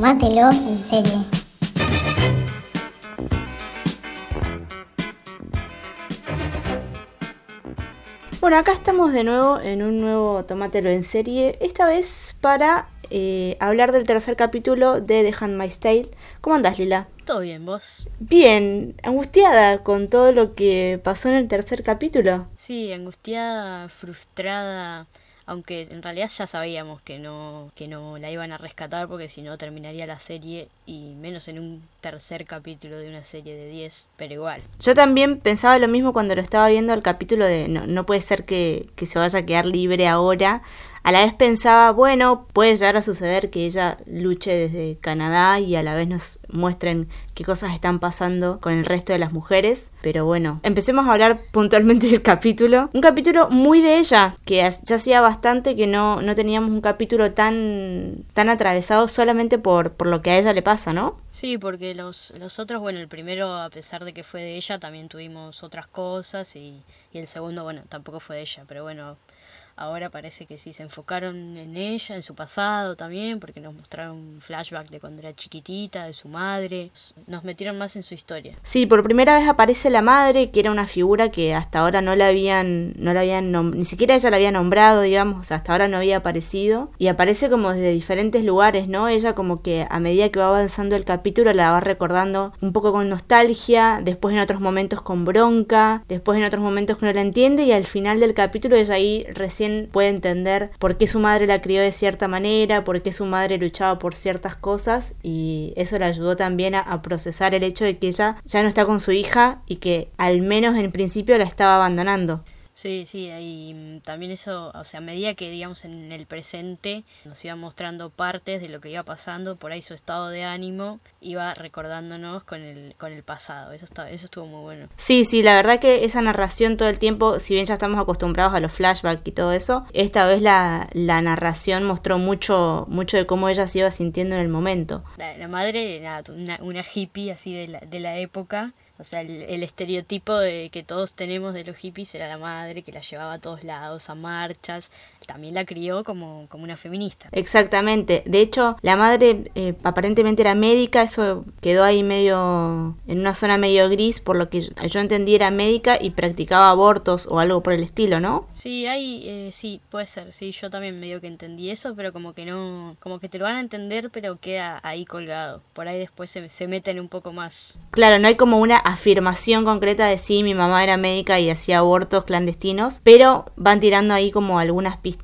Tómatelo en serie. Bueno, acá estamos de nuevo en un nuevo Tómatelo en serie, esta vez para eh, hablar del tercer capítulo de The Handmaid's Tale. ¿Cómo andás, Lila? Todo bien, vos. Bien, angustiada con todo lo que pasó en el tercer capítulo. Sí, angustiada, frustrada, aunque en realidad ya sabíamos que no, que no la iban a rescatar porque si no terminaría la serie y menos en un tercer capítulo de una serie de 10, pero igual. Yo también pensaba lo mismo cuando lo estaba viendo el capítulo de no, no puede ser que, que se vaya a quedar libre ahora. A la vez pensaba, bueno, puede llegar a suceder que ella luche desde Canadá y a la vez nos muestren qué cosas están pasando con el resto de las mujeres. Pero bueno, empecemos a hablar puntualmente del capítulo. Un capítulo muy de ella, que ya hacía bastante que no, no teníamos un capítulo tan, tan atravesado solamente por, por lo que a ella le pasa, ¿no? Sí, porque los, los otros, bueno, el primero, a pesar de que fue de ella, también tuvimos otras cosas y, y el segundo, bueno, tampoco fue de ella, pero bueno, Ahora parece que sí se enfocaron en ella, en su pasado también, porque nos mostraron un flashback de cuando era chiquitita, de su madre. Nos metieron más en su historia. Sí, por primera vez aparece la madre, que era una figura que hasta ahora no la habían, no la habían ni siquiera ella la había nombrado, digamos, o sea, hasta ahora no había aparecido. Y aparece como desde diferentes lugares, ¿no? Ella como que a medida que va avanzando el capítulo la va recordando un poco con nostalgia, después en otros momentos con bronca, después en otros momentos que no la entiende y al final del capítulo ella ahí recién puede entender por qué su madre la crió de cierta manera, por qué su madre luchaba por ciertas cosas y eso le ayudó también a, a procesar el hecho de que ella ya no está con su hija y que al menos en principio la estaba abandonando. Sí, sí, y mm, también eso, o sea, a medida que, digamos, en el presente nos iba mostrando partes de lo que iba pasando, por ahí su estado de ánimo iba recordándonos con el, con el pasado. Eso, está, eso estuvo muy bueno. Sí, sí, la verdad que esa narración todo el tiempo, si bien ya estamos acostumbrados a los flashbacks y todo eso, esta vez la, la narración mostró mucho, mucho de cómo ella se iba sintiendo en el momento. La, la madre, nada, una, una hippie así de la, de la época o sea, el, el, estereotipo de que todos tenemos de los hippies era la madre que la llevaba a todos lados, a marchas. También la crió como, como una feminista. Exactamente. De hecho, la madre eh, aparentemente era médica, eso quedó ahí medio en una zona medio gris, por lo que yo entendí era médica y practicaba abortos o algo por el estilo, ¿no? Sí, hay, eh, sí, puede ser. Sí, yo también medio que entendí eso, pero como que no, como que te lo van a entender, pero queda ahí colgado. Por ahí después se, se meten un poco más. Claro, no hay como una afirmación concreta de sí, mi mamá era médica y hacía abortos clandestinos, pero van tirando ahí como algunas pistas.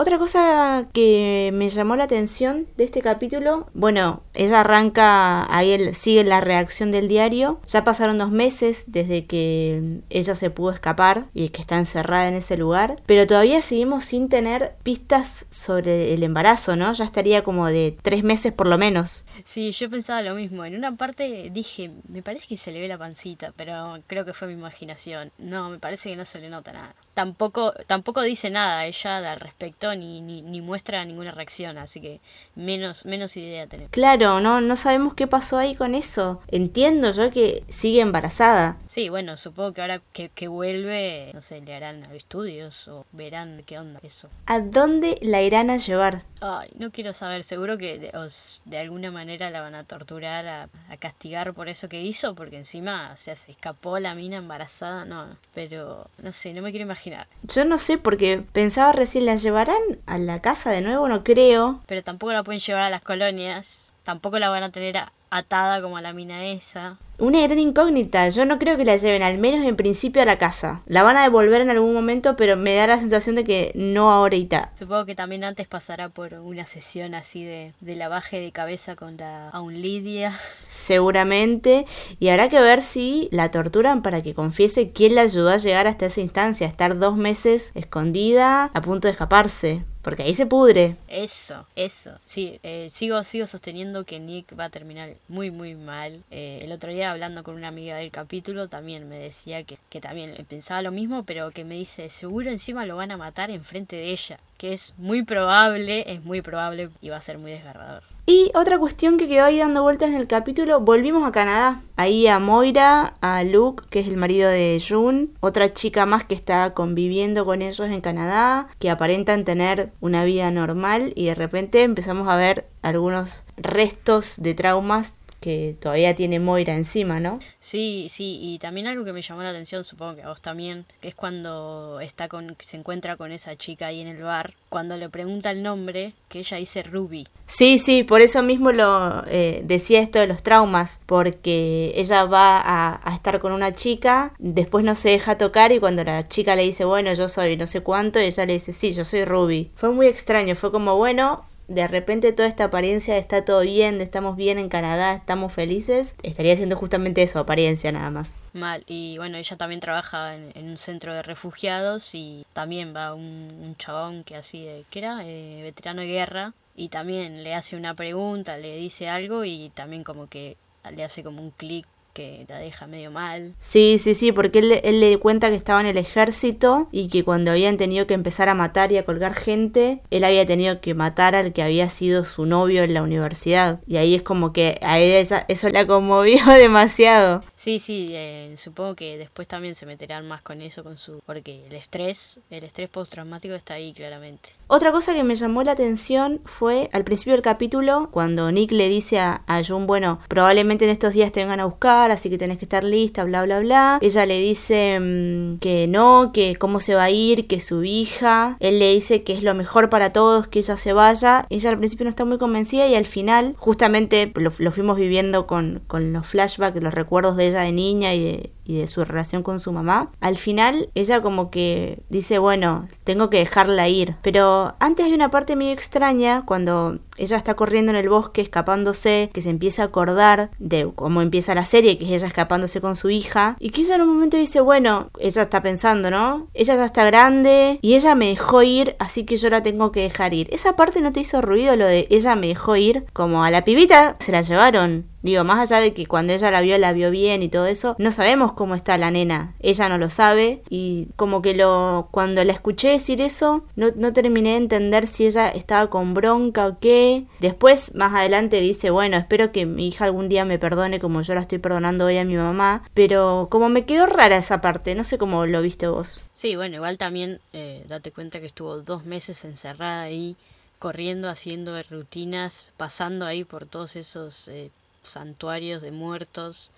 Otra cosa que me llamó la atención de este capítulo, bueno, ella arranca, ahí él sigue la reacción del diario. Ya pasaron dos meses desde que ella se pudo escapar y que está encerrada en ese lugar, pero todavía seguimos sin tener pistas sobre el embarazo, ¿no? Ya estaría como de tres meses por lo menos. Sí, yo pensaba lo mismo. En una parte dije, me parece que se le ve la pancita, pero creo que fue mi imaginación. No, me parece que no se le nota nada. Tampoco, tampoco dice nada ella al respecto ni, ni, ni, muestra ninguna reacción, así que menos, menos idea tenemos. Claro, no, no sabemos qué pasó ahí con eso. Entiendo yo que sigue embarazada. Sí, bueno, supongo que ahora que, que vuelve, no sé, le harán estudios o verán qué onda eso. ¿A dónde la irán a llevar? Ay, no quiero saber, seguro que de, os, de alguna manera la van a torturar, a, a, castigar por eso que hizo, porque encima o sea, se escapó la mina embarazada, no, pero no sé, no me quiero imaginar. Yo no sé, porque pensaba recién, ¿la llevarán a la casa de nuevo? No creo. Pero tampoco la pueden llevar a las colonias, tampoco la van a tener atada como a la mina esa. Una gran incógnita. Yo no creo que la lleven, al menos en principio, a la casa. La van a devolver en algún momento, pero me da la sensación de que no ahorita. Supongo que también antes pasará por una sesión así de, de lavaje de cabeza con la aún Lidia. Seguramente. Y habrá que ver si la torturan para que confiese quién la ayudó a llegar hasta esa instancia, a estar dos meses escondida, a punto de escaparse. Porque ahí se pudre. Eso, eso. Sí, eh, sigo, sigo sosteniendo que Nick va a terminar muy, muy mal. Eh, el otro día hablando con una amiga del capítulo también me decía que, que también pensaba lo mismo, pero que me dice, seguro encima lo van a matar enfrente de ella. Que es muy probable, es muy probable y va a ser muy desgarrador. Y otra cuestión que quedó ahí dando vueltas en el capítulo, volvimos a Canadá. Ahí a Moira, a Luke, que es el marido de June, otra chica más que está conviviendo con ellos en Canadá, que aparentan tener una vida normal y de repente empezamos a ver algunos restos de traumas que todavía tiene Moira encima, ¿no? Sí, sí, y también algo que me llamó la atención, supongo que a vos también, que es cuando está con, se encuentra con esa chica ahí en el bar, cuando le pregunta el nombre, que ella dice Ruby. Sí, sí, por eso mismo lo eh, decía esto de los traumas, porque ella va a, a, estar con una chica, después no se deja tocar y cuando la chica le dice, bueno, yo soy no sé cuánto, ella le dice, sí, yo soy Ruby. Fue muy extraño, fue como, bueno, de repente toda esta apariencia de está todo bien, de estamos bien en Canadá, estamos felices, estaría siendo justamente eso, apariencia nada más. Mal, y bueno, ella también trabaja en, un centro de refugiados y también va un, un chabón que así de, ¿qué era? Eh, veterano de guerra, y también le hace una pregunta, le dice algo y también como que le hace como un clic que la deja medio mal. Sí, sí, sí, porque él, él, le cuenta que estaba en el ejército y que cuando habían tenido que empezar a matar y a colgar gente, él había tenido que matar al que había sido su novio en la universidad. Y ahí es como que a ella eso la conmovió demasiado. Sí, sí, eh, supongo que después también se meterán más con eso, con su... porque el estrés, el estrés postraumático está ahí claramente. Otra cosa que me llamó la atención fue al principio del capítulo, cuando Nick le dice a, a June, bueno, probablemente en estos días te vengan a buscar, así que tenés que estar lista, bla, bla, bla. Ella le dice mmm, que no, que cómo se va a ir, que su hija. Él le dice que es lo mejor para todos, que ella se vaya. Ella al principio no está muy convencida y al final, justamente lo, lo fuimos viviendo con, con los flashbacks, los recuerdos de ella de niña y de, y de su relación con su mamá. Al final, ella como que dice, bueno, tengo que dejarla ir. Pero antes hay una parte medio extraña cuando ella está corriendo en el bosque, escapándose, que se empieza a acordar de cómo empieza la serie, que es ella escapándose con su hija, y que ella en un momento dice, bueno, ella está pensando, ¿no? Ella ya está grande y ella me dejó ir, así que yo la tengo que dejar ir. Esa parte no te hizo ruido lo de ella me dejó ir, como a la pibita se la llevaron. Digo, más allá de que cuando ella la vio, la vio bien y todo eso, no sabemos cómo está la nena. Ella no lo sabe. Y como que lo. Cuando la escuché decir eso, no, no terminé de entender si ella estaba con bronca o qué. Después, más adelante, dice, bueno, espero que mi hija algún día me perdone como yo la estoy perdonando hoy a mi mamá. Pero como me quedó rara esa parte, no sé cómo lo viste vos. Sí, bueno, igual también eh, date cuenta que estuvo dos meses encerrada ahí, corriendo, haciendo rutinas, pasando ahí por todos esos eh, santuarios de muertos.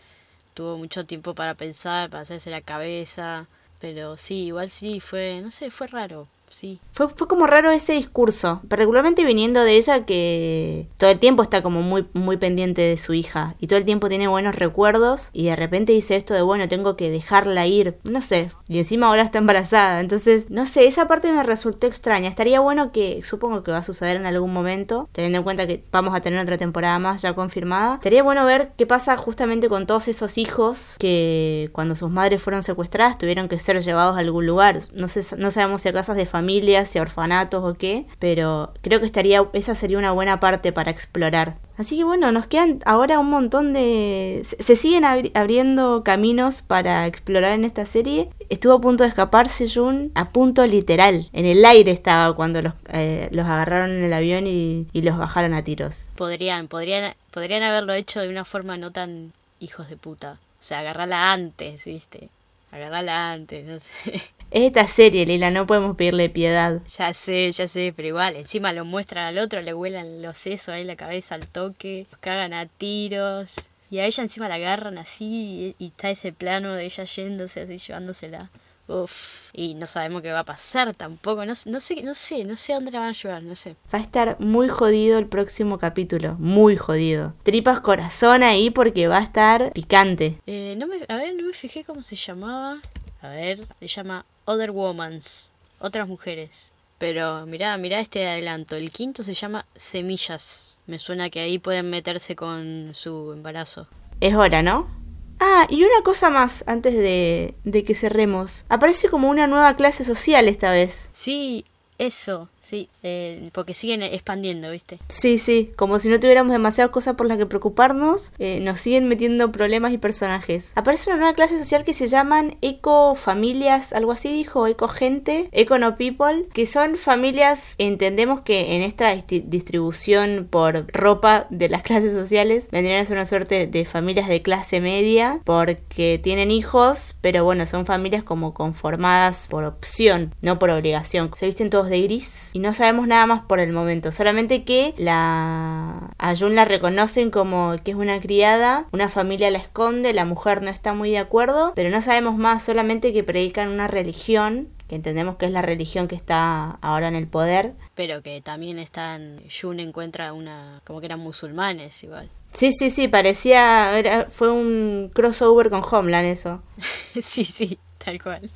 Tuvo mucho tiempo para pensar, para hacerse la cabeza. Pero sí, igual sí, fue, no sé, fue raro. Sí. Fue, fue como raro ese discurso, particularmente viniendo de ella que todo el tiempo está como muy, muy pendiente de su hija y todo el tiempo tiene buenos recuerdos y de repente dice esto de bueno, tengo que dejarla ir, no sé, y encima ahora está embarazada, entonces, no sé, esa parte me resultó extraña, estaría bueno que, supongo que va a suceder en algún momento, teniendo en cuenta que vamos a tener otra temporada más ya confirmada, estaría bueno ver qué pasa justamente con todos esos hijos que cuando sus madres fueron secuestradas tuvieron que ser llevados a algún lugar, no sé, no sabemos si a casas de familia familias, si orfanatos o qué, pero creo que estaría, esa sería una buena parte para explorar. Así que bueno, nos quedan ahora un montón de... Se siguen abri abriendo caminos para explorar en esta serie. Estuvo a punto de escaparse Jun, a punto literal. En el aire estaba cuando los, eh, los agarraron en el avión y, y los bajaron a tiros. Podrían, podrían, podrían haberlo hecho de una forma no tan hijos de puta. O sea, agarrarla antes, ¿viste? Agarrala antes, no sé. Es esta serie, Lila, no podemos pedirle piedad. Ya sé, ya sé, pero igual, encima lo muestran al otro, le huelan los sesos ahí la cabeza al toque, los cagan a tiros. Y a ella encima la agarran así y, y está ese plano de ella yéndose así, llevándosela. Uf, y no sabemos qué va a pasar tampoco. No, no sé, no sé, no sé a dónde la van a llevar, no sé. Va a estar muy jodido el próximo capítulo, muy jodido. Tripas corazón ahí porque va a estar picante. Eh, no me, a ver, no me fijé cómo se llamaba. A ver, se llama Other Womans, otras mujeres. Pero mirá, mirá este adelanto. El quinto se llama Semillas. Me suena que ahí pueden meterse con su embarazo. Es hora, ¿no? Ah, y una cosa más antes de, de que cerremos. Aparece como una nueva clase social esta vez. Sí, eso. Sí, eh, porque siguen expandiendo, ¿viste? Sí, sí, como si no tuviéramos demasiadas cosas por las que preocuparnos, eh, nos siguen metiendo problemas y personajes. Aparece una nueva clase social que se llaman eco familias, algo así dijo, eco gente, eco no people, que son familias, entendemos que en esta distribución por ropa de las clases sociales vendrían a ser una suerte de familias de clase media, porque tienen hijos, pero bueno, son familias como conformadas por opción, no por obligación. Se visten todos de gris y no sabemos nada más por el momento, solamente que la a Jun la reconocen como que es una criada, una familia la esconde, la mujer no está muy de acuerdo, pero no sabemos más, solamente que predican una religión que entendemos que es la religión que está ahora en el poder. Pero que también están, Jun encuentra una, como que eran musulmanes igual. Sí, sí, sí, parecía, era, fue un crossover con Homeland eso. sí, sí, tal cual.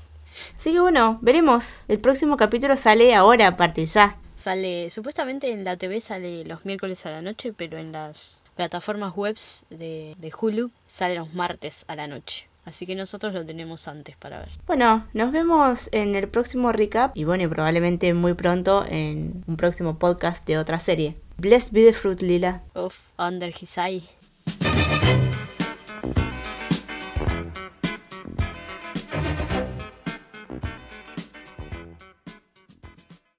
Así que bueno, veremos. El próximo capítulo sale ahora, aparte ya. Sale, supuestamente en la TV sale los miércoles a la noche, pero en las plataformas webs de, de Hulu sale los martes a la noche. Así que nosotros lo tenemos antes para ver. Bueno, nos vemos en el próximo recap y bueno, y probablemente muy pronto en un próximo podcast de otra serie. Bless be the fruit, Lila. Of Under His Eye.